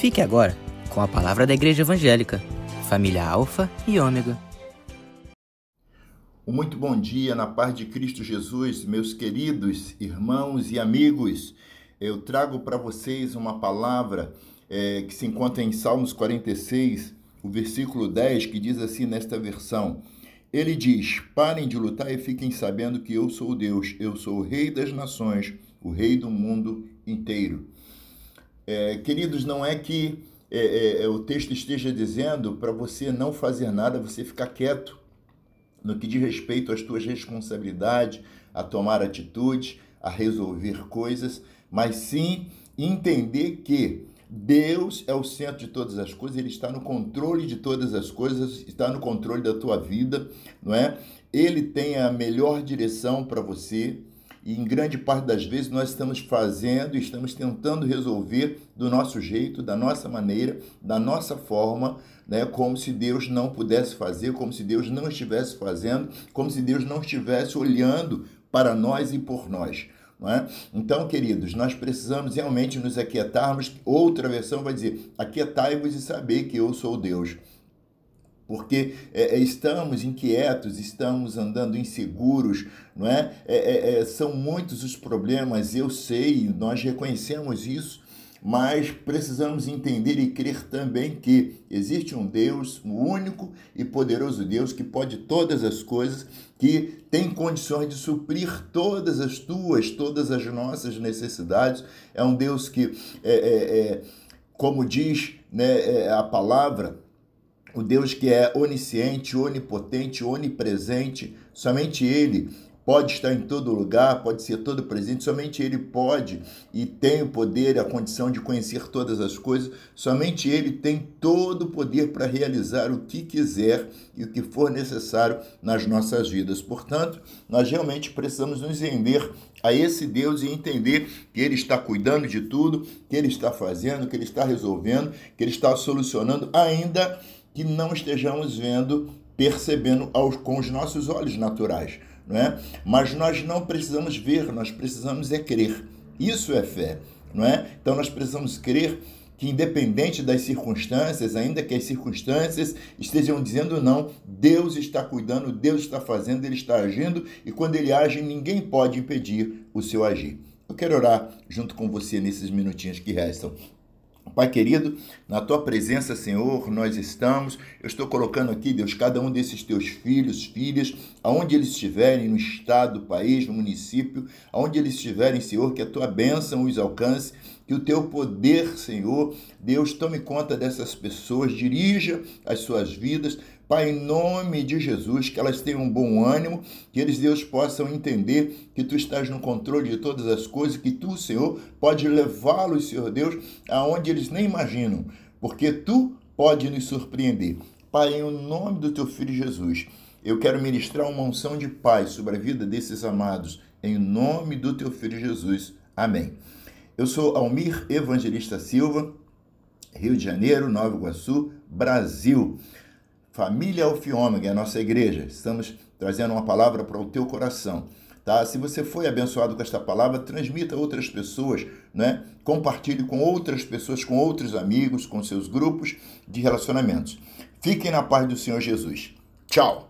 Fique agora com a palavra da Igreja Evangélica, família Alfa e Ômega. Muito bom dia na paz de Cristo Jesus, meus queridos irmãos e amigos. Eu trago para vocês uma palavra é, que se encontra em Salmos 46, o versículo 10, que diz assim nesta versão: Ele diz: Parem de lutar e fiquem sabendo que eu sou Deus, eu sou o Rei das nações, o Rei do mundo inteiro. É, queridos, não é que é, é, é o texto esteja dizendo para você não fazer nada, você ficar quieto no que diz respeito às tuas responsabilidades, a tomar atitudes, a resolver coisas, mas sim entender que Deus é o centro de todas as coisas, ele está no controle de todas as coisas, está no controle da tua vida, não é? Ele tem a melhor direção para você, e em grande parte das vezes nós estamos fazendo, estamos tentando resolver do nosso jeito, da nossa maneira, da nossa forma, né? como se Deus não pudesse fazer, como se Deus não estivesse fazendo, como se Deus não estivesse olhando para nós e por nós. É? Então, queridos, nós precisamos realmente nos aquietarmos. Outra versão vai dizer: aquietai-vos e saber que eu sou Deus porque é, é, estamos inquietos, estamos andando inseguros, não é? é? É, é? São muitos os problemas, eu sei, nós reconhecemos isso, mas precisamos entender e crer também que existe um Deus, um único e poderoso Deus que pode todas as coisas, que tem condições de suprir todas as tuas, todas as nossas necessidades. É um Deus que, é, é, como diz né, a palavra, o Deus que é onisciente, onipotente, onipresente, somente Ele pode estar em todo lugar, pode ser todo presente, somente Ele pode e tem o poder a condição de conhecer todas as coisas, somente Ele tem todo o poder para realizar o que quiser e o que for necessário nas nossas vidas. Portanto, nós realmente precisamos nos render a esse Deus e entender que Ele está cuidando de tudo, que Ele está fazendo, que Ele está resolvendo, que Ele está solucionando, ainda que não estejamos vendo, percebendo aos, com os nossos olhos naturais. Não é? Mas nós não precisamos ver, nós precisamos é crer. Isso é fé. Não é? Então nós precisamos crer que independente das circunstâncias, ainda que as circunstâncias estejam dizendo não, Deus está cuidando, Deus está fazendo, Ele está agindo, e quando Ele age, ninguém pode impedir o seu agir. Eu quero orar junto com você nesses minutinhos que restam. Pai querido, na tua presença, Senhor, nós estamos. Eu estou colocando aqui, Deus, cada um desses teus filhos, filhas, aonde eles estiverem, no estado, país, no município, aonde eles estiverem, Senhor, que a tua bênção os alcance, que o teu poder, Senhor, Deus, tome conta dessas pessoas, dirija as suas vidas, Pai, em nome de Jesus, que elas tenham um bom ânimo, que eles, Deus, possam entender que Tu estás no controle de todas as coisas, que Tu, Senhor, pode levá-los, Senhor Deus, aonde eles nem imaginam, porque Tu pode nos surpreender. Pai, em nome do Teu Filho Jesus, eu quero ministrar uma unção de paz sobre a vida desses amados, em nome do Teu Filho Jesus. Amém. Eu sou Almir Evangelista Silva, Rio de Janeiro, Nova Iguaçu, Brasil. Família Alfiômega, é a nossa igreja. Estamos trazendo uma palavra para o teu coração. Tá? Se você foi abençoado com esta palavra, transmita a outras pessoas, né? compartilhe com outras pessoas, com outros amigos, com seus grupos de relacionamentos. Fiquem na paz do Senhor Jesus. Tchau!